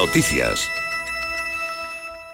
Noticias.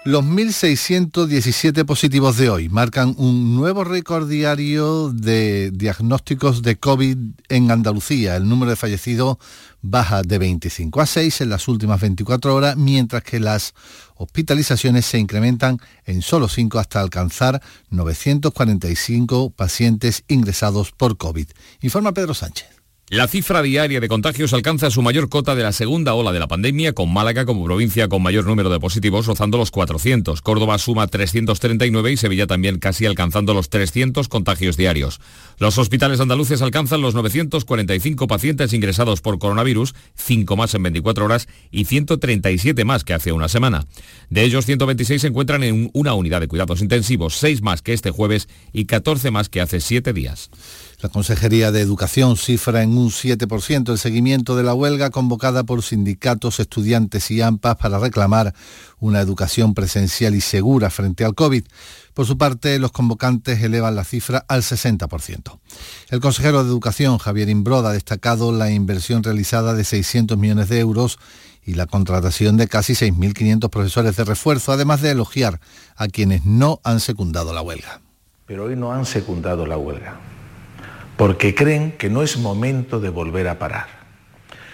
Los 1.617 positivos de hoy marcan un nuevo récord diario de diagnósticos de COVID en Andalucía. El número de fallecidos baja de 25 a 6 en las últimas 24 horas, mientras que las hospitalizaciones se incrementan en solo 5 hasta alcanzar 945 pacientes ingresados por COVID. Informa Pedro Sánchez. La cifra diaria de contagios alcanza su mayor cota de la segunda ola de la pandemia, con Málaga como provincia con mayor número de positivos, rozando los 400. Córdoba suma 339 y Sevilla también casi alcanzando los 300 contagios diarios. Los hospitales andaluces alcanzan los 945 pacientes ingresados por coronavirus, 5 más en 24 horas y 137 más que hace una semana. De ellos, 126 se encuentran en una unidad de cuidados intensivos, 6 más que este jueves y 14 más que hace 7 días. La Consejería de Educación cifra en un 7% el seguimiento de la huelga convocada por sindicatos, estudiantes y AMPAs para reclamar una educación presencial y segura frente al COVID. Por su parte, los convocantes elevan la cifra al 60%. El consejero de Educación, Javier Imbroda, ha destacado la inversión realizada de 600 millones de euros y la contratación de casi 6.500 profesores de refuerzo, además de elogiar a quienes no han secundado la huelga. Pero hoy no han secundado la huelga porque creen que no es momento de volver a parar,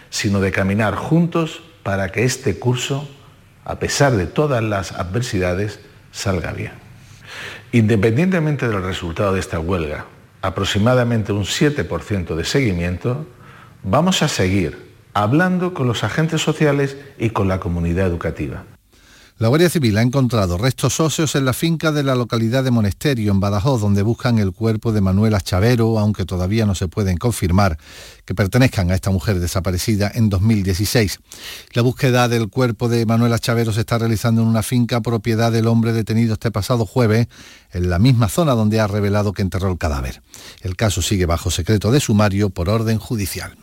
sino de caminar juntos para que este curso, a pesar de todas las adversidades, salga bien. Independientemente del resultado de esta huelga, aproximadamente un 7% de seguimiento, vamos a seguir hablando con los agentes sociales y con la comunidad educativa. La Guardia Civil ha encontrado restos óseos en la finca de la localidad de Monesterio, en Badajoz, donde buscan el cuerpo de Manuela Chavero, aunque todavía no se pueden confirmar que pertenezcan a esta mujer desaparecida en 2016. La búsqueda del cuerpo de Manuela Chavero se está realizando en una finca propiedad del hombre detenido este pasado jueves, en la misma zona donde ha revelado que enterró el cadáver. El caso sigue bajo secreto de sumario por orden judicial.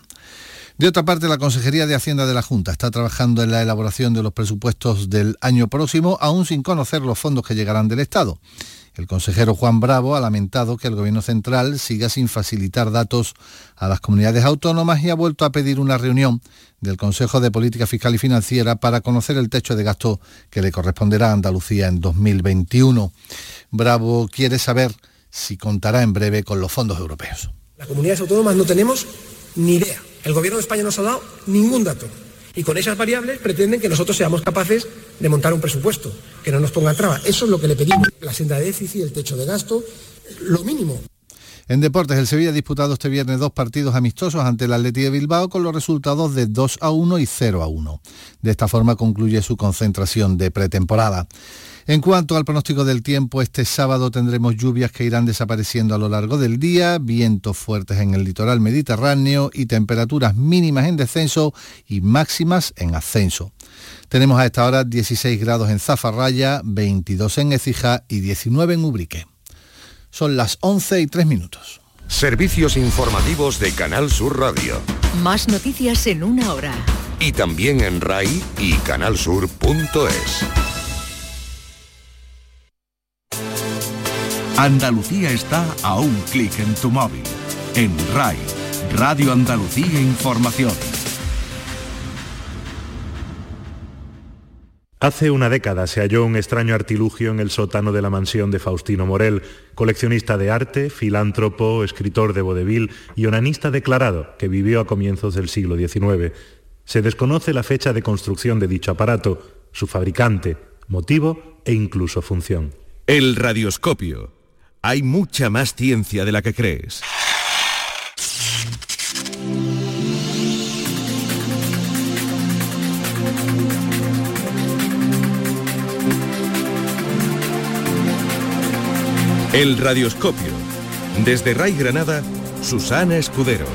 De otra parte, la Consejería de Hacienda de la Junta está trabajando en la elaboración de los presupuestos del año próximo, aún sin conocer los fondos que llegarán del Estado. El consejero Juan Bravo ha lamentado que el Gobierno central siga sin facilitar datos a las comunidades autónomas y ha vuelto a pedir una reunión del Consejo de Política Fiscal y Financiera para conocer el techo de gasto que le corresponderá a Andalucía en 2021. Bravo quiere saber si contará en breve con los fondos europeos. Las comunidades autónomas no tenemos ni idea el Gobierno de España no nos ha dado ningún dato. Y con esas variables pretenden que nosotros seamos capaces de montar un presupuesto, que no nos pongan trabas. Eso es lo que le pedimos. La senda de déficit, el techo de gasto, lo mínimo. En deportes, el Sevilla ha disputado este viernes dos partidos amistosos ante el Atleti de Bilbao con los resultados de 2 a 1 y 0 a 1. De esta forma concluye su concentración de pretemporada. En cuanto al pronóstico del tiempo, este sábado tendremos lluvias que irán desapareciendo a lo largo del día, vientos fuertes en el litoral mediterráneo y temperaturas mínimas en descenso y máximas en ascenso. Tenemos a esta hora 16 grados en Zafarraya, 22 en Ecija y 19 en Ubrique. Son las 11 y 3 minutos. Servicios informativos de Canal Sur Radio. Más noticias en una hora. Y también en RAI y canalsur.es. Andalucía está a un clic en tu móvil. En RAI, Radio Andalucía Información. Hace una década se halló un extraño artilugio en el sótano de la mansión de Faustino Morel, coleccionista de arte, filántropo, escritor de vodevil y onanista declarado que vivió a comienzos del siglo XIX. Se desconoce la fecha de construcción de dicho aparato, su fabricante, motivo e incluso función. El radioscopio hay mucha más ciencia de la que crees. El Radioscopio. Desde Ray Granada, Susana Escudero.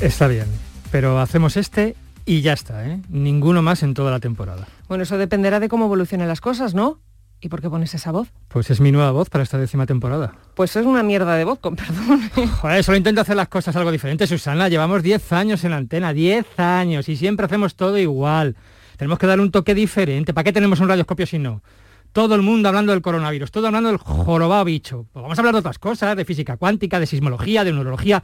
Está bien, pero hacemos este y ya está, ¿eh? Ninguno más en toda la temporada. Bueno, eso dependerá de cómo evolucionen las cosas, ¿no? ¿Y por qué pones esa voz? Pues es mi nueva voz para esta décima temporada. Pues es una mierda de voz, con perdón. Joder, solo intento hacer las cosas algo diferente, Susana. Llevamos 10 años en la antena, 10 años, y siempre hacemos todo igual. Tenemos que darle un toque diferente. ¿Para qué tenemos un radioscopio si no? Todo el mundo hablando del coronavirus, todo hablando del jorobado bicho. Pues vamos a hablar de otras cosas, de física cuántica, de sismología, de neurología.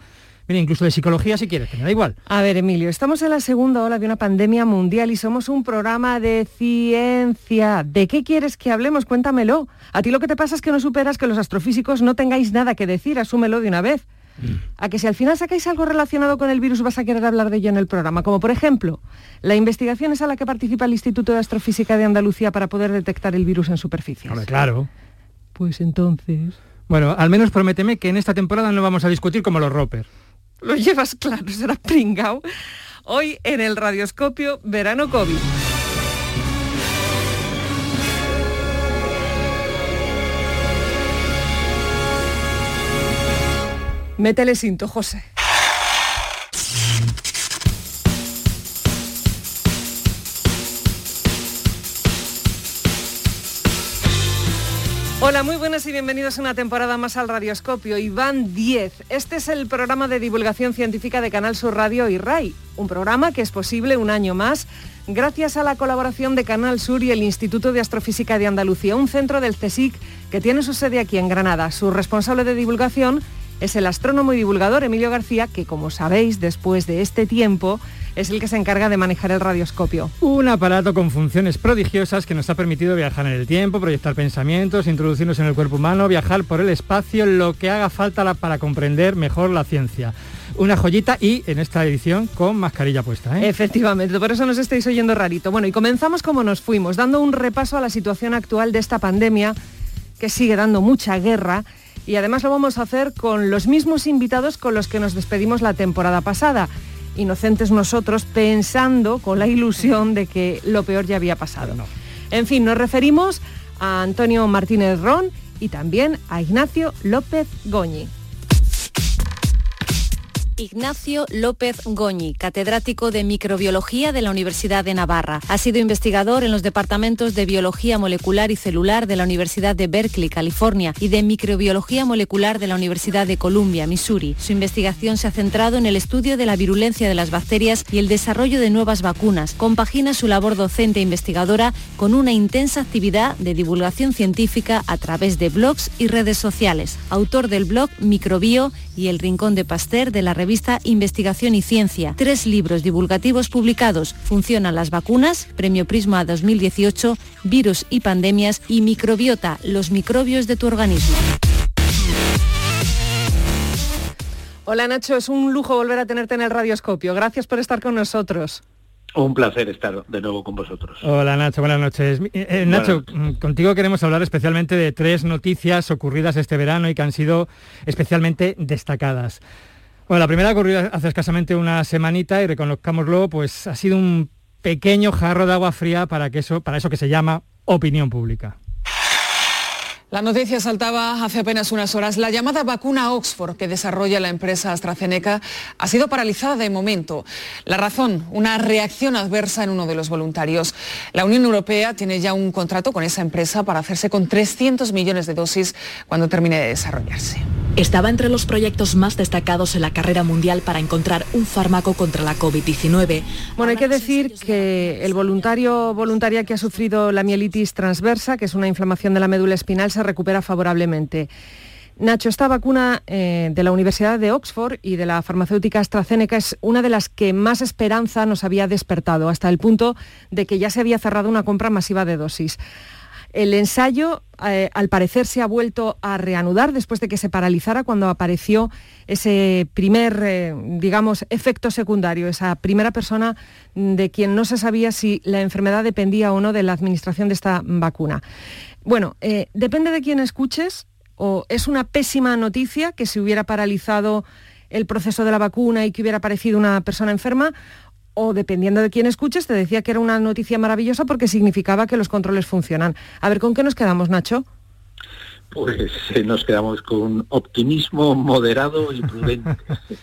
Mira, incluso de psicología si quieres, que me da igual. A ver, Emilio, estamos en la segunda ola de una pandemia mundial y somos un programa de ciencia. ¿De qué quieres que hablemos? Cuéntamelo. A ti lo que te pasa es que no superas que los astrofísicos no tengáis nada que decir, asúmelo de una vez. Mm. A que si al final sacáis algo relacionado con el virus vas a querer hablar de ello en el programa, como por ejemplo, la investigación es a la que participa el Instituto de Astrofísica de Andalucía para poder detectar el virus en superficie. claro. Pues entonces... Bueno, al menos prométeme que en esta temporada no vamos a discutir como los Roper. Lo llevas claro, será pringao. Hoy en el radioscopio Verano COVID. Métele cinto, José. Hola, muy buenas y bienvenidos a una temporada más al Radioscopio. Iván 10. Este es el programa de divulgación científica de Canal Sur Radio y RAI. Un programa que es posible un año más gracias a la colaboración de Canal Sur y el Instituto de Astrofísica de Andalucía, un centro del CSIC que tiene su sede aquí en Granada. Su responsable de divulgación es el astrónomo y divulgador Emilio García, que como sabéis, después de este tiempo, es el que se encarga de manejar el radioscopio. Un aparato con funciones prodigiosas que nos ha permitido viajar en el tiempo, proyectar pensamientos, introducirnos en el cuerpo humano, viajar por el espacio, lo que haga falta para comprender mejor la ciencia una joyita y en esta edición con mascarilla puesta. ¿eh? Efectivamente, por eso nos estáis oyendo rarito. Bueno, y comenzamos como nos fuimos, dando un repaso a la situación actual de esta pandemia que sigue dando mucha guerra y además lo vamos a hacer con los mismos invitados con los que nos despedimos la temporada pasada inocentes nosotros pensando con la ilusión de que lo peor ya había pasado. En fin, nos referimos a Antonio Martínez Ron y también a Ignacio López Goñi. Ignacio López Goñi, catedrático de microbiología de la Universidad de Navarra. Ha sido investigador en los departamentos de biología molecular y celular de la Universidad de Berkeley, California, y de microbiología molecular de la Universidad de Columbia, Missouri. Su investigación se ha centrado en el estudio de la virulencia de las bacterias y el desarrollo de nuevas vacunas. Compagina su labor docente e investigadora con una intensa actividad de divulgación científica a través de blogs y redes sociales. Autor del blog Microbio y El Rincón de Pasteur de la revista Investigación y Ciencia. Tres libros divulgativos publicados, Funcionan las vacunas, Premio Prisma 2018, Virus y Pandemias y Microbiota, los microbios de tu organismo. Hola Nacho, es un lujo volver a tenerte en el radioscopio. Gracias por estar con nosotros. Un placer estar de nuevo con vosotros. Hola Nacho, buenas noches. Eh, eh, Nacho, mm, contigo queremos hablar especialmente de tres noticias ocurridas este verano y que han sido especialmente destacadas. Bueno, la primera ocurrió hace escasamente una semanita y reconozcámoslo, pues ha sido un pequeño jarro de agua fría para, para eso que se llama opinión pública. La noticia saltaba hace apenas unas horas. La llamada vacuna Oxford que desarrolla la empresa AstraZeneca ha sido paralizada de momento. La razón, una reacción adversa en uno de los voluntarios. La Unión Europea tiene ya un contrato con esa empresa para hacerse con 300 millones de dosis cuando termine de desarrollarse. Estaba entre los proyectos más destacados en la carrera mundial para encontrar un fármaco contra la COVID-19. Bueno, hay que decir que el voluntario voluntaria que ha sufrido la mielitis transversa, que es una inflamación de la médula espinal, se recupera favorablemente. Nacho, esta vacuna eh, de la Universidad de Oxford y de la farmacéutica AstraZeneca es una de las que más esperanza nos había despertado, hasta el punto de que ya se había cerrado una compra masiva de dosis. El ensayo, eh, al parecer, se ha vuelto a reanudar después de que se paralizara cuando apareció ese primer, eh, digamos, efecto secundario, esa primera persona de quien no se sabía si la enfermedad dependía o no de la administración de esta vacuna. Bueno, eh, depende de quién escuches, o es una pésima noticia que se hubiera paralizado el proceso de la vacuna y que hubiera aparecido una persona enferma, o dependiendo de quién escuches, te decía que era una noticia maravillosa porque significaba que los controles funcionan. A ver, ¿con qué nos quedamos, Nacho? Pues eh, nos quedamos con optimismo moderado y prudente.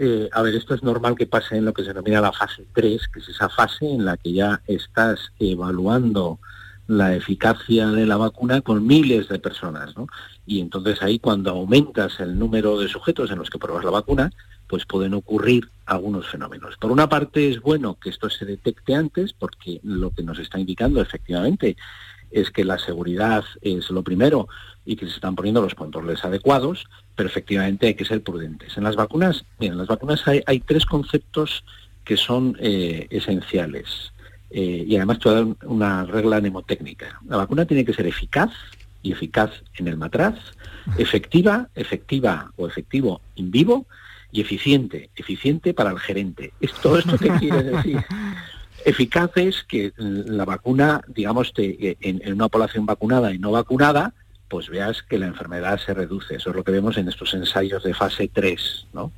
Eh, a ver, esto es normal que pase en lo que se denomina la fase 3, que es esa fase en la que ya estás evaluando la eficacia de la vacuna con miles de personas, ¿no? Y entonces ahí cuando aumentas el número de sujetos en los que pruebas la vacuna, pues pueden ocurrir algunos fenómenos. Por una parte es bueno que esto se detecte antes porque lo que nos está indicando efectivamente es que la seguridad es lo primero y que se están poniendo los controles adecuados, pero efectivamente hay que ser prudentes. En las vacunas, en las vacunas hay, tres conceptos que son eh, esenciales. Eh, y además te voy a dar una regla mnemotécnica. La vacuna tiene que ser eficaz y eficaz en el matraz, efectiva, efectiva o efectivo en vivo y eficiente, eficiente para el gerente. ¿Todo esto qué quiere decir? Eficaz es que la vacuna, digamos, te, en, en, una población vacunada y no vacunada, pues veas que la enfermedad se reduce. Eso es lo que vemos en estos ensayos de fase 3, ¿no?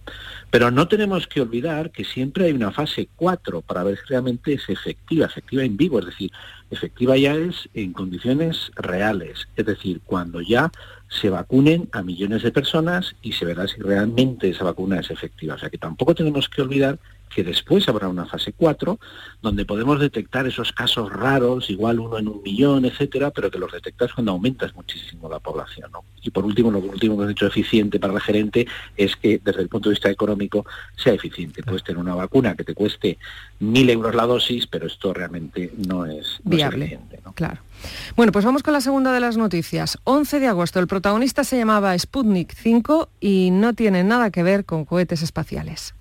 Pero no tenemos que olvidar que siempre hay una fase 4 para ver si realmente es efectiva, efectiva en vivo, es decir, efectiva ya es en condiciones reales, es decir, cuando ya se vacunen a millones de personas y se verá si realmente esa vacuna es efectiva. O sea que tampoco tenemos que olvidar que después habrá una fase 4, donde podemos detectar esos casos raros, igual uno en un millón, etcétera, pero que los detectas cuando aumentas muchísimo la población. Y por último, lo último que has dicho eficiente para el gerente es que desde el punto de vista económico sea eficiente. Puedes tener una vacuna que te cueste mil euros la dosis, pero esto realmente no es, viable. Claro. Bueno, pues vamos con la segunda de las noticias. 11 de agosto, el protagonista se llamaba Sputnik 5 y no tiene nada que ver con cohetes espaciales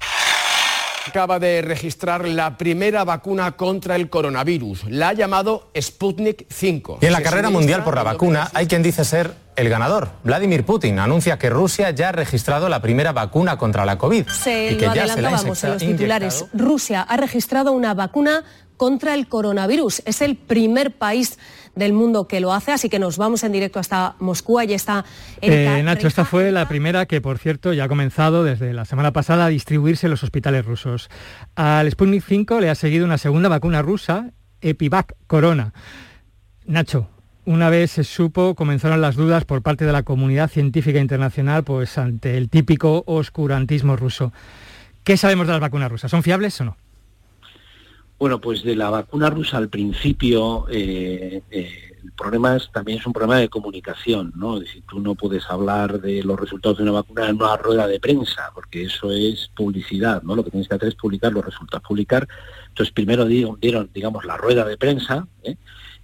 acaba de registrar la primera vacuna contra el coronavirus. La ha llamado Sputnik 5. Y en la carrera mundial por la vacuna hay quien dice ser el ganador. Vladimir Putin anuncia que Rusia ya ha registrado la primera vacuna contra la COVID. Se y que lo ya adelantábamos se en los titulares. Rusia ha registrado una vacuna contra el coronavirus. Es el primer país del mundo que lo hace, así que nos vamos en directo hasta Moscú. Allí está eh, Nacho, esta fue la primera que, por cierto, ya ha comenzado desde la semana pasada a distribuirse en los hospitales rusos. Al Sputnik 5 le ha seguido una segunda vacuna rusa, Epivac Corona. Nacho, una vez se supo, comenzaron las dudas por parte de la comunidad científica internacional pues, ante el típico oscurantismo ruso. ¿Qué sabemos de las vacunas rusas? ¿Son fiables o no? Bueno, pues de la vacuna rusa al principio, eh, eh, el problema es, también es un problema de comunicación, ¿no? Es decir, tú no puedes hablar de los resultados de una vacuna en una rueda de prensa, porque eso es publicidad, ¿no? Lo que tienes que hacer es publicar los resultados, publicar. Entonces, primero dieron, digamos, la rueda de prensa, ¿eh?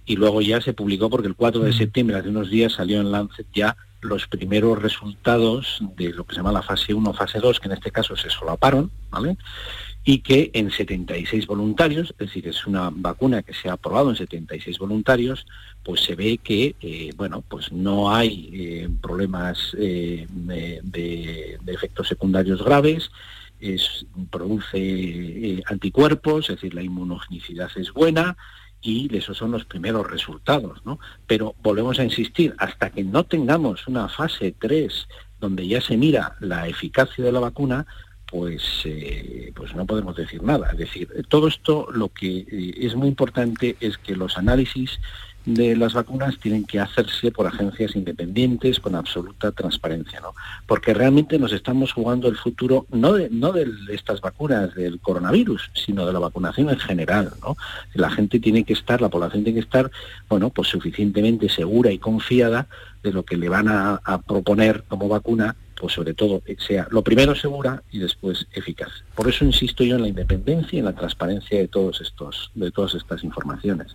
y luego ya se publicó, porque el 4 de septiembre, hace unos días, salió en Lancet ya los primeros resultados de lo que se llama la fase 1, fase 2, que en este caso se solaparon, ¿vale? Y que en 76 voluntarios, es decir, es una vacuna que se ha aprobado en 76 voluntarios, pues se ve que, eh, bueno, pues no hay eh, problemas eh, de, efectos secundarios graves, es, produce anticuerpos, es decir, la inmunogenicidad es buena, y esos son los primeros resultados, ¿no? Pero volvemos a insistir, hasta que no tengamos una fase 3 donde ya se mira la eficacia de la vacuna, pues, eh, pues no podemos decir nada. Es decir, todo esto lo que eh, es muy importante es que los análisis de las vacunas tienen que hacerse por agencias independientes con absoluta transparencia, ¿no? Porque realmente nos estamos jugando el futuro no de, no de estas vacunas del coronavirus, sino de la vacunación en general, ¿no? La gente tiene que estar, la población tiene que estar, bueno, pues suficientemente segura y confiada de lo que le van a proponer como vacuna pues sobre todo sea lo primero segura y después eficaz. Por eso insisto yo en la independencia y en la transparencia de todos estos, de todas estas informaciones.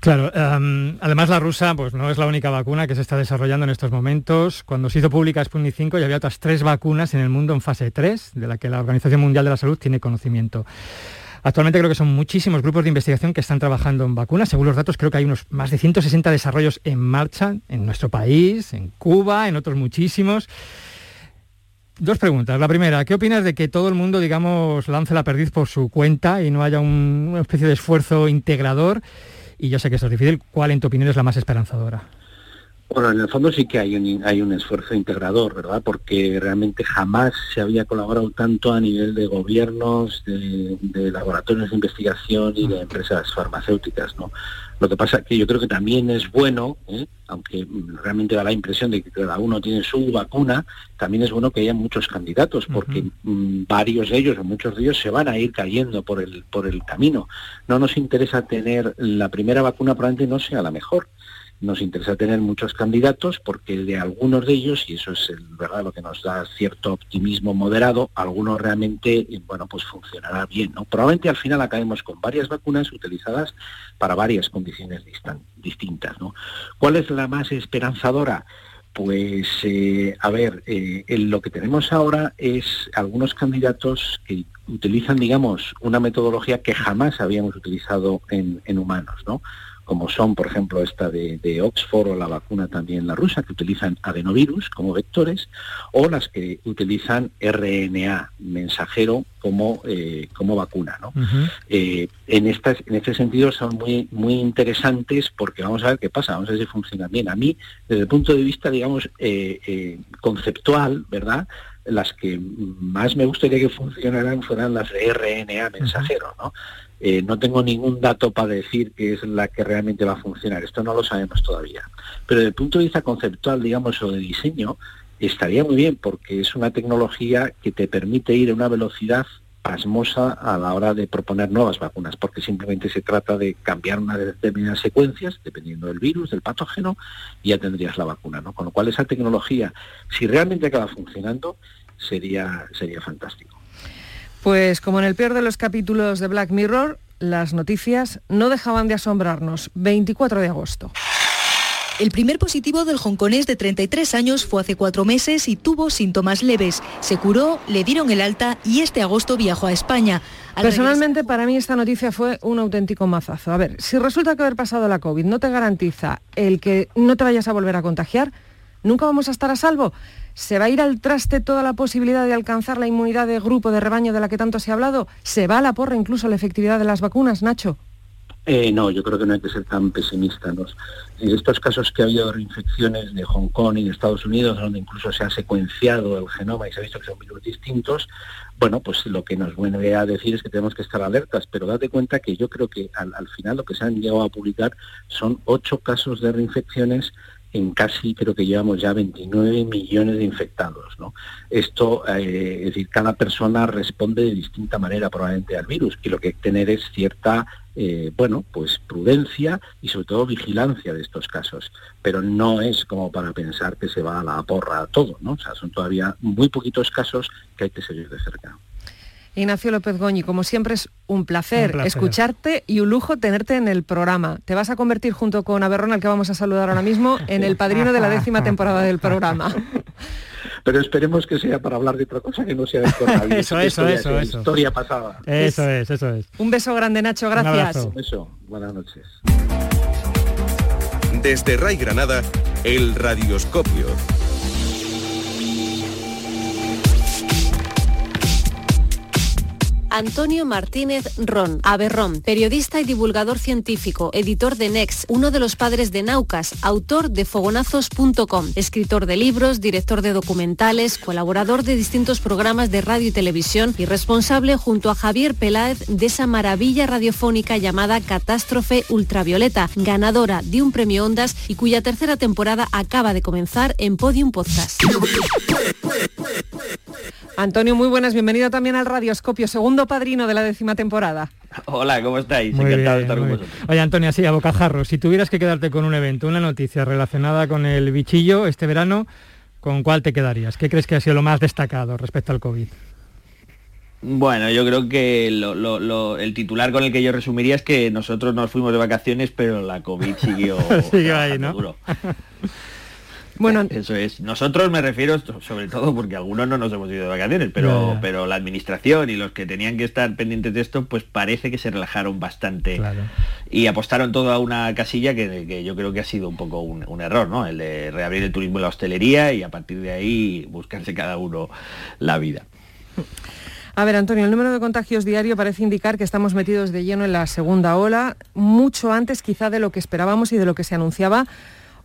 Claro, em, además la rusa pues no es la única vacuna que se está desarrollando en estos momentos. Cuando se hizo pública Sputnik 5 ya había otras tres vacunas en el mundo en fase 3, de la que la Organización Mundial de la Salud tiene conocimiento. Actualmente creo que son muchísimos grupos de investigación que están trabajando en vacunas. Según los datos, creo que hay unos más de 160 desarrollos en marcha en nuestro país, en Cuba, en otros muchísimos. Dos preguntas. La primera, ¿qué opinas de que todo el mundo, digamos, lance la perdiz por su cuenta y no haya una especie de esfuerzo integrador? Y yo sé que eso es difícil. ¿Cuál, en tu opinión, es la más esperanzadora? Bueno, en el fondo sí que hay un, hay un esfuerzo integrador, ¿verdad? Porque realmente jamás se había colaborado tanto a nivel de gobiernos, de, de laboratorios de investigación y de empresas farmacéuticas, ¿no? Lo que pasa es que yo creo que también es bueno, ¿eh? aunque realmente da la impresión de que cada uno tiene su vacuna, también es bueno que haya muchos candidatos, porque mm, varios de ellos o muchos de ellos se van a ir cayendo por el, por el camino. No nos interesa tener la primera vacuna, probablemente no sea la mejor. Nos interesa tener muchos candidatos porque de algunos de ellos, y eso es verdad lo que nos da cierto optimismo moderado, algunos realmente, bueno, pues funcionará bien, ¿no? Probablemente al final acabemos con varias vacunas utilizadas para varias condiciones distintas, ¿no? ¿Cuál es la más esperanzadora? Pues, eh, a ver, eh, lo que tenemos ahora es algunos candidatos que utilizan, digamos, una metodología que jamás habíamos utilizado en, en humanos, ¿no? Como son, por ejemplo, esta de, Oxford o la vacuna también la rusa, que utilizan adenovirus como vectores, o las que utilizan RNA mensajero como, eh, como vacuna. Eh, en, estas, en este sentido son muy, muy interesantes porque vamos a ver qué pasa, vamos a ver si funcionan bien. A mí, desde el punto de vista, digamos, eh, conceptual, ¿verdad? las que más me gustaría que funcionaran fueran las de RNA mensajero, ¿no? Eh, no tengo ningún dato para decir que es la que realmente va a funcionar. Esto no lo sabemos todavía. Pero desde el punto de vista conceptual, digamos, o de diseño, estaría muy bien porque es una tecnología que te permite ir a una velocidad pasmosa a la hora de proponer nuevas vacunas, porque simplemente se trata de cambiar una de determinadas secuencias, dependiendo del virus, del patógeno, y ya tendrías la vacuna, ¿no? Con lo cual esa tecnología, si realmente acaba funcionando, sería, sería fantástico. Pues como en el peor de los capítulos de Black Mirror, las noticias no dejaban de asombrarnos. 24 de agosto. El primer positivo del hongkonés de 33 años fue hace cuatro meses y tuvo síntomas leves. Se curó, le dieron el alta y este agosto viajó a España. Personalmente para mí esta noticia fue un auténtico mazazo. A ver, si resulta que haber pasado la COVID no te garantiza el que no te vayas a volver a contagiar, nunca vamos a estar a salvo. ¿Se va a ir al traste toda la posibilidad de alcanzar la inmunidad de grupo, de rebaño de la que tanto se ha hablado? ¿Se va a la porra incluso la efectividad de las vacunas, Nacho? Eh, no, yo creo que no hay que ser tan pesimistas. En estos casos que ha habido reinfecciones de Hong Kong y de Estados Unidos, donde incluso se ha secuenciado el genoma y se ha visto que son virus distintos, bueno, pues lo que nos viene a decir es que tenemos que estar alertas, pero date cuenta que yo creo que al, al final lo que se han llegado a publicar son ocho casos de reinfecciones en casi creo que llevamos ya 29 millones de infectados. ¿no? Esto, eh, es decir, cada persona responde de distinta manera probablemente al virus y lo que hay que tener es cierta, eh, bueno, pues prudencia y sobre todo vigilancia de estos casos. Pero no es como para pensar que se va a la porra todo, ¿no? O sea, son todavía muy poquitos casos que hay que seguir de cerca. Ignacio López Goñi, como siempre es un placer, escucharte y un lujo tenerte en el programa. Te vas a convertir junto con Aberrón, al que vamos a saludar ahora mismo, en el padrino de la décima temporada del programa. Pero esperemos que sea para hablar de otra cosa que no sea de coronavirus. eso, eso, eso, eso. Historia pasada. Eso es, eso es. Un beso grande, Nacho, gracias. Un, beso, buenas noches. Desde Ray Granada, el Radioscopio. Antonio Martínez Ron, Aberrón, periodista y divulgador científico, editor de Next, uno de los padres de Naucas, autor de fogonazos.com, escritor de libros, director de documentales, colaborador de distintos programas de radio y televisión y responsable junto a Javier Peláez de esa maravilla radiofónica llamada Catástrofe Ultravioleta, ganadora de un premio Ondas y cuya tercera temporada acaba de comenzar en Podium Podcast. Antonio, muy buenas, bienvenido también al Radioscopio, segundo padrino de la décima temporada. Hola, ¿cómo estáis? Encantado de estar con vosotros. Oye, Antonio, así a bocajarro, si tuvieras que quedarte con un evento, una noticia relacionada con el bichillo este verano, ¿con cuál te quedarías? ¿Qué crees que ha sido lo más destacado respecto al COVID? Bueno, yo creo que el titular con el que yo resumiría es que nosotros nos fuimos de vacaciones, pero la COVID siguió, siguió ahí, ¿no? Bueno, eso es. Nosotros me refiero sobre todo porque algunos no nos hemos ido de vacaciones, pero, pero la administración y los que tenían que estar pendientes de esto, pues parece que se relajaron bastante y apostaron todo a una casilla que, yo creo que ha sido un poco un, error, ¿no? El de reabrir el turismo y la hostelería y a partir de ahí buscarse cada uno la vida. A ver, Antonio, el número de contagios diario parece indicar que estamos metidos de lleno en la segunda ola, mucho antes quizá de lo que esperábamos y de lo que se anunciaba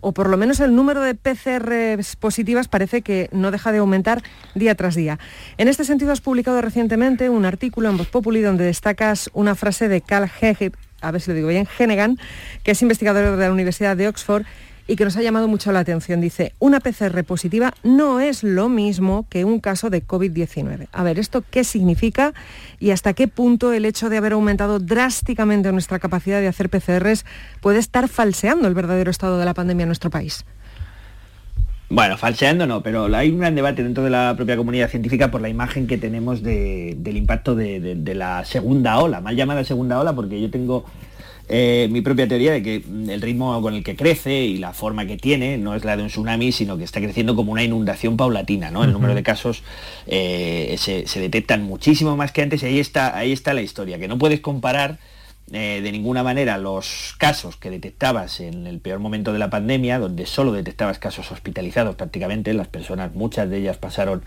o por lo menos el número de PCR positivas parece que no deja de aumentar día tras día. En este sentido has publicado recientemente un artículo en Voz Populi donde destacas una frase de Carl Hege, a ver si lo digo bien, Hennegan, que es investigador de la Universidad de Oxford y que nos ha llamado mucho la atención. Dice, una PCR positiva no es lo mismo que un caso de COVID-19. A ver, ¿esto qué significa y hasta qué punto el hecho de haber aumentado drásticamente nuestra capacidad de hacer PCRs puede estar falseando el verdadero estado de la pandemia en nuestro país? Bueno, falseando no, pero hay un gran debate dentro de la propia comunidad científica por la imagen que tenemos del impacto de, la segunda ola, mal llamada segunda ola, porque yo tengo eh, mi propia teoría de que el ritmo con el que crece y la forma que tiene no es la de un tsunami, sino que está creciendo como una inundación paulatina, ¿no? El número de casos eh, se, se, detectan muchísimo más que antes y ahí está, ahí está la historia, que no puedes comparar eh, de ninguna manera los casos que detectabas en el peor momento de la pandemia, donde solo detectabas casos hospitalizados prácticamente, las personas, muchas de ellas pasaron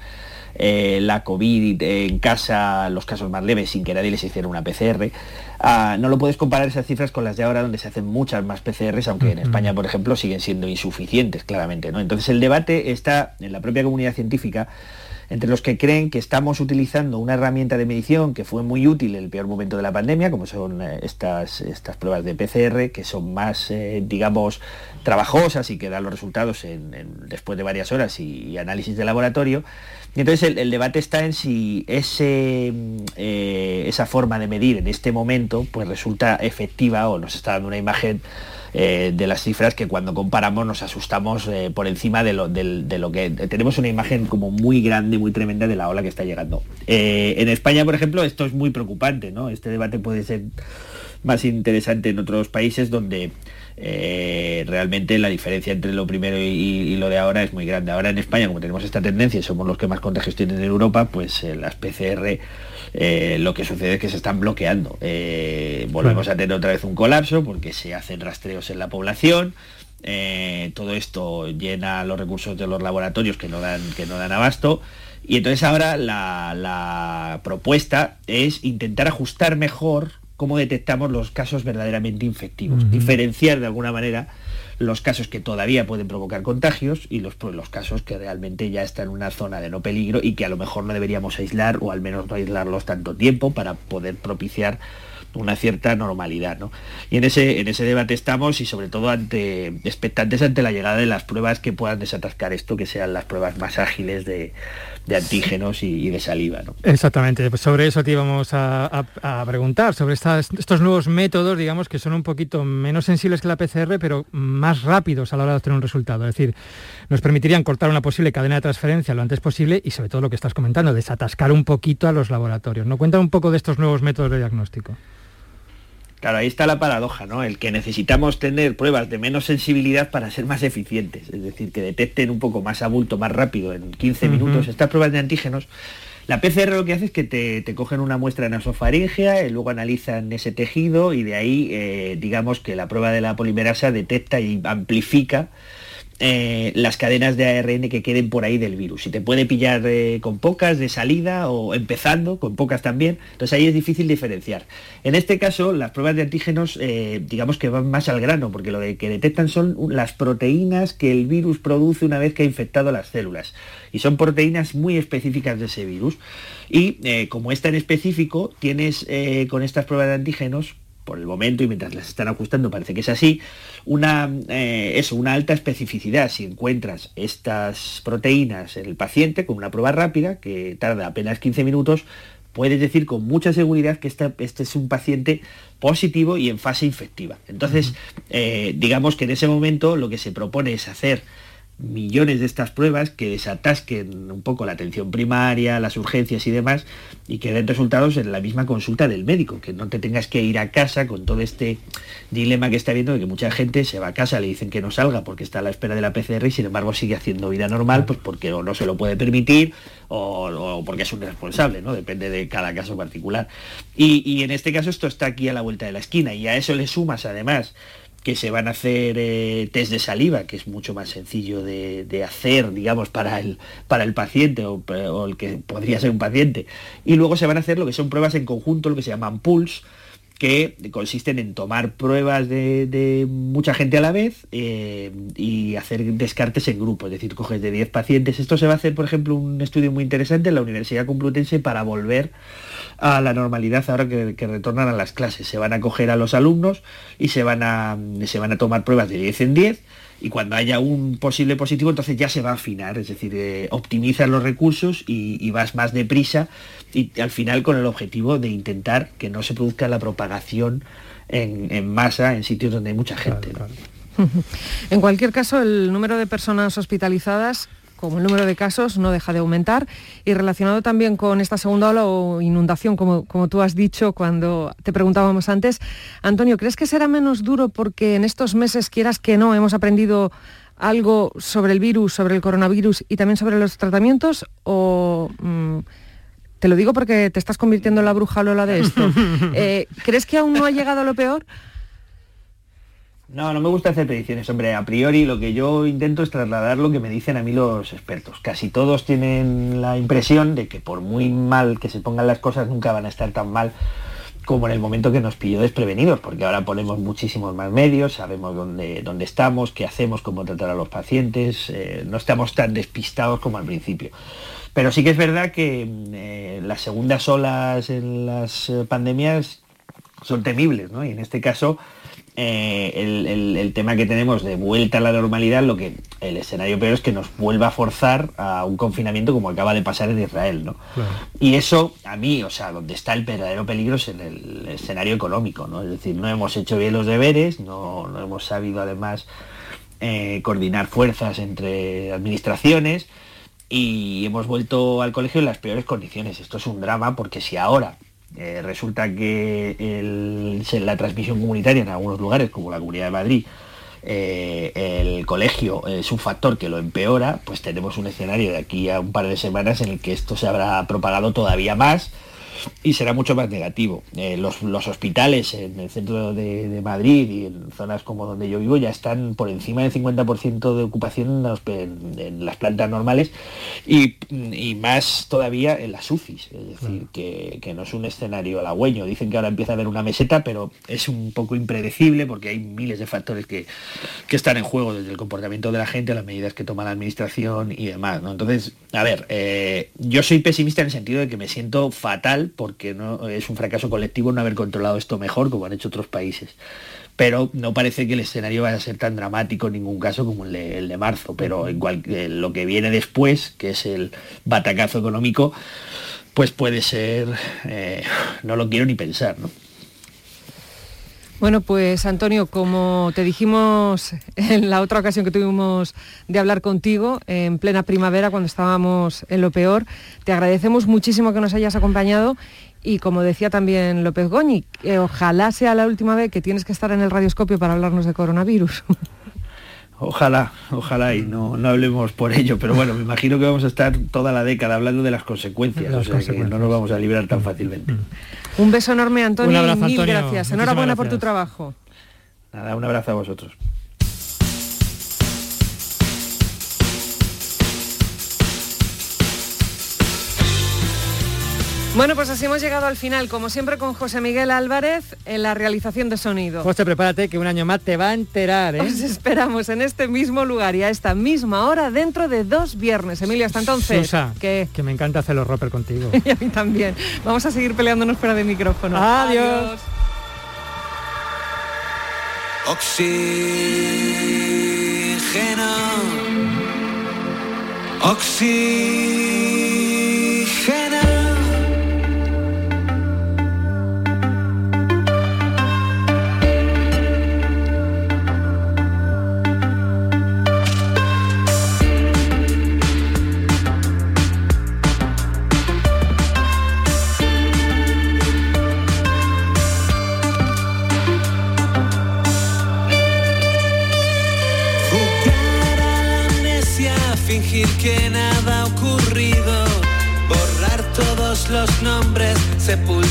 eh, la COVID en casa, los casos más leves, sin que nadie les hiciera una PCR. Ah, no lo puedes comparar esas cifras con las de ahora, donde se hacen muchas más PCRs, aunque en España, por ejemplo, siguen siendo insuficientes, claramente. ¿no? Entonces el debate está en la propia comunidad científica entre los que creen que estamos utilizando una herramienta de medición que fue muy útil en el peor momento de la pandemia, como son eh, estas, estas pruebas de PCR, que son más, eh, digamos, trabajosas y que dan los resultados después de varias horas y, análisis de laboratorio. Y entonces el, debate está en si ese, eh, esa forma de medir en este momento pues resulta efectiva o nos está dando una imagen eh, de las cifras que cuando comparamos nos asustamos eh, por encima de lo, que tenemos una imagen como muy grande, muy tremenda de la ola que está llegando. Eh, en España, por ejemplo, esto es muy preocupante, ¿no? Este debate puede ser más interesante en otros países donde realmente la diferencia entre lo primero y, lo de ahora es muy grande. Ahora en España, como tenemos esta tendencia somos los que más contagios tienen en Europa, pues las PCR eh, lo que sucede es que se están bloqueando. Eh, volvemos a tener otra vez un colapso porque se hacen rastreos en la población. Eh, todo esto llena los recursos de los laboratorios que no dan, que no dan abasto. Y entonces ahora la, propuesta es intentar ajustar mejor cómo detectamos los casos verdaderamente infectivos, diferenciar de alguna manera los casos que todavía pueden provocar contagios y los, los casos que realmente ya están en una zona de no peligro y que a lo mejor no deberíamos aislar o al menos no aislarlos tanto tiempo para poder propiciar una cierta normalidad. ¿no? Y en ese, en ese debate estamos y sobre todo ante expectantes ante la llegada de las pruebas que puedan desatascar esto, que sean las pruebas más ágiles de, de antígenos y, de saliva. ¿no? Exactamente, pues sobre eso te íbamos a, preguntar, sobre estos nuevos métodos, digamos, que son un poquito menos sensibles que la PCR, pero más rápidos a la hora de obtener un resultado. Es decir, nos permitirían cortar una posible cadena de transferencia lo antes posible y sobre todo lo que estás comentando, desatascar un poquito a los laboratorios. ¿No cuenta un poco de estos nuevos métodos de diagnóstico? Claro, ahí está la paradoja, ¿no? El que necesitamos tener pruebas de menos sensibilidad para ser más eficientes, es decir, que detecten un poco más abulto, más rápido, en 15 minutos. Estas pruebas de antígenos, la PCR lo que hace es que te, cogen una muestra nasofaringea, y luego analizan ese tejido y de ahí, eh, digamos que la prueba de la polimerasa detecta y amplifica eh, las cadenas de ARN que queden por ahí del virus. Si te puede pillar eh, con pocas de salida o empezando, con pocas también, entonces ahí es difícil diferenciar. En este caso, las pruebas de antígenos, eh, digamos que van más al grano, porque lo que detectan son las proteínas que el virus produce una vez que ha infectado las células. Y son proteínas muy específicas de ese virus. Y como es tan específico, tienes con estas pruebas de antígenos por el momento y mientras las están ajustando parece que es así, una, eh, una alta especificidad. Si encuentras estas proteínas en el paciente con una prueba rápida, que tarda apenas 15 minutos, puedes decir con mucha seguridad que este, es un paciente positivo y en fase infectiva. Entonces, eh, digamos que en ese momento lo que se propone es hacer millones de estas pruebas que desatasquen un poco la atención primaria, las urgencias y demás, y que den resultados en la misma consulta del médico, que no te tengas que ir a casa con todo este dilema que está viendo de que mucha gente se va a casa, le dicen que no salga porque está a la espera de la PCR y sin embargo sigue haciendo vida normal, pues porque o no se lo puede permitir o, porque es un responsable, ¿no? Depende de cada caso particular. Y, y en este caso esto está aquí a la vuelta de la esquina y a eso le sumas además que se van a hacer eh, test de saliva, que es mucho más sencillo de, hacer, digamos, para el, para el paciente o, el que podría ser un paciente. Y luego se van a hacer lo que son pruebas en conjunto, lo que se llaman pools, que consisten en tomar pruebas de, mucha gente a la vez eh, y hacer descartes en grupo, es decir, coges de 10 pacientes. Esto se va a hacer, por ejemplo, un estudio muy interesante en la Universidad Complutense para volver a la normalidad ahora que, retornan a las clases. Se van a coger a los alumnos y se van a, se van a tomar pruebas de 10 en 10 y cuando haya un posible positivo entonces ya se va a afinar, es decir, eh, optimizas los recursos y, vas más deprisa y al final con el objetivo de intentar que no se produzca la propagación en, masa en sitios donde hay mucha gente. En cualquier caso, el número de personas hospitalizadas como el número de casos no deja de aumentar y relacionado también con esta segunda ola o inundación, como, como tú has dicho cuando te preguntábamos antes, Antonio, ¿crees que será menos duro porque en estos meses, quieras que no, hemos aprendido algo sobre el virus, sobre el coronavirus y también sobre los tratamientos? ¿O mm, te lo digo porque te estás convirtiendo en la bruja Lola de esto? Eh, ¿Crees que aún no ha llegado a lo peor? No, no me gusta hacer predicciones, hombre. A priori lo que yo intento es trasladar lo que me dicen a mí los expertos. Casi todos tienen la impresión de que por muy mal que se pongan las cosas nunca van a estar tan mal como en el momento que nos pilló desprevenidos, porque ahora ponemos muchísimos más medios, sabemos dónde, dónde estamos, qué hacemos, cómo tratar a los pacientes, eh, no estamos tan despistados como al principio. Pero sí que es verdad que eh, las segundas olas en las eh, pandemias son temibles, ¿no? Y en este caso eh, el, tema que tenemos de vuelta a la normalidad, lo que el escenario peor es que nos vuelva a forzar a un confinamiento como acaba de pasar en Israel, ¿no? Y eso, a mí, o sea, donde está el verdadero peligro es en el escenario económico, ¿no? Es decir, no hemos hecho bien los deberes, no, hemos sabido además eh, coordinar fuerzas entre administraciones y hemos vuelto al colegio en las peores condiciones. Esto es un drama porque si ahora eh, resulta que la transmisión comunitaria en algunos lugares, como la Comunidad de Madrid, eh, el colegio es un factor que lo empeora, pues tenemos un escenario de aquí a un par de semanas en el que esto se habrá propagado todavía más y será mucho más negativo. Eh, los, hospitales en el centro de, Madrid y en zonas como donde yo vivo ya están por encima del 50% de ocupación en, las plantas normales y, más todavía en las UCIs, es decir, que, no es un escenario halagüeño. Dicen que ahora empieza a haber una meseta, pero es un poco impredecible porque hay miles de factores que, están en juego, desde el comportamiento de la gente, las medidas que toma la administración y demás. Entonces, a ver, eh, yo soy pesimista en el sentido de que me siento fatal porque no, es un fracaso colectivo no haber controlado esto mejor como han hecho otros países. Pero no parece que el escenario vaya a ser tan dramático en ningún caso como el de, marzo. Pero en eh, lo que viene después, que es el batacazo económico, pues puede ser, eh, no lo quiero ni pensar, ¿no? Bueno, pues Antonio, como te dijimos en la otra ocasión que tuvimos de hablar contigo, en plena primavera, cuando estábamos en lo peor, te agradecemos muchísimo que nos hayas acompañado y como decía también López Goñi, ojalá sea la última vez que tienes que estar en el radioscopio para hablarnos de coronavirus. Ojalá, ojalá y no, no hablemos por ello, pero bueno, me imagino que vamos a estar toda la década hablando de las consecuencias, o sea que no nos vamos a librar tan fácilmente. Mm. Un beso enorme, Antonio, y mil gracias. Enhorabuena por tu trabajo. Nada, un abrazo a vosotros. Bueno, pues así hemos llegado al final, como siempre con José Miguel Álvarez en la realización de sonido. José, prepárate que un año más te va a enterar, ¿eh? Os esperamos en este mismo lugar y a esta misma hora dentro de dos viernes. Emilio, hasta entonces. Susa, que me encanta hacer los roper contigo. y a mí también. Vamos a seguir peleándonos fuera de micrófono. Adiós. Oxígeno. Oxígeno.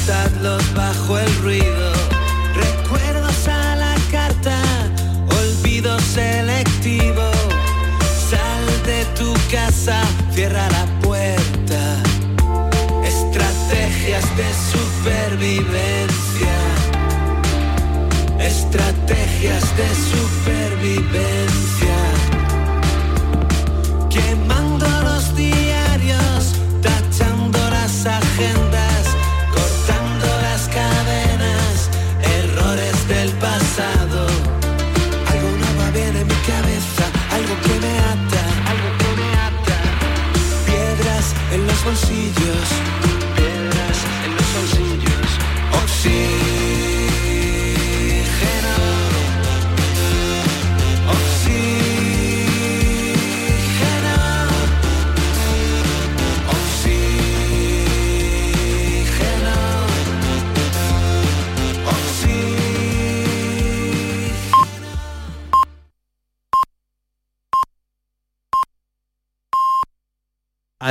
Sepultarlos bajo el ruido. Recuerdos a la carta, olvido selectivo. Sal de tu casa, cierra la puerta. Estrategias de supervivencia. Estrategias de supervivencia. quemando los diarios, tachando las agendas, bolsillos.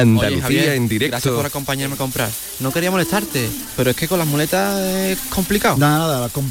Andalucía en directo. Gracias por acompañarme a comprar. No quería molestarte, pero es que con las muletas es complicado. Nada, nada,